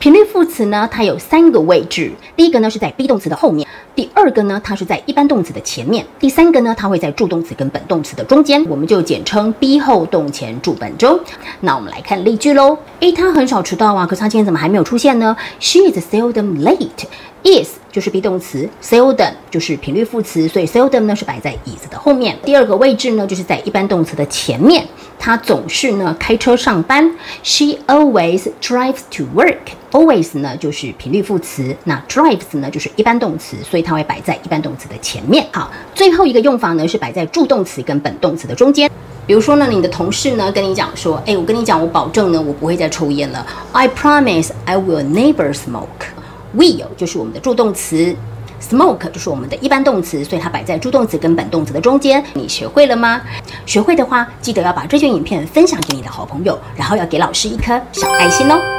频率副词呢，它有三个位置。第一个呢是在 be 动词的后面，第二个呢它是在一般动词的前面，第三个呢它会在助动词跟本动词的中间，我们就简称 be 后动前助本中。那我们来看例句喽。诶，他很少迟到啊，可是他今天怎么还没有出现呢？She is seldom late. is 就是 be 动词，seldom 就是频率副词，所以 seldom 呢是摆在椅子的后面。第二个位置呢就是在一般动词的前面，他总是呢开车上班。She always drives to work. always 呢就是频率副词，那 drives 呢就是一般动词，所以它会摆在一般动词的前面。好，最后一个用法呢是摆在助动词跟本动词的中间。比如说呢，你的同事呢跟你讲说，哎，我跟你讲，我保证呢我不会再抽烟了。I promise I will never smoke. Will 就是我们的助动词，smoke 就是我们的一般动词，所以它摆在助动词跟本动词的中间。你学会了吗？学会的话，记得要把这卷影片分享给你的好朋友，然后要给老师一颗小爱心哦。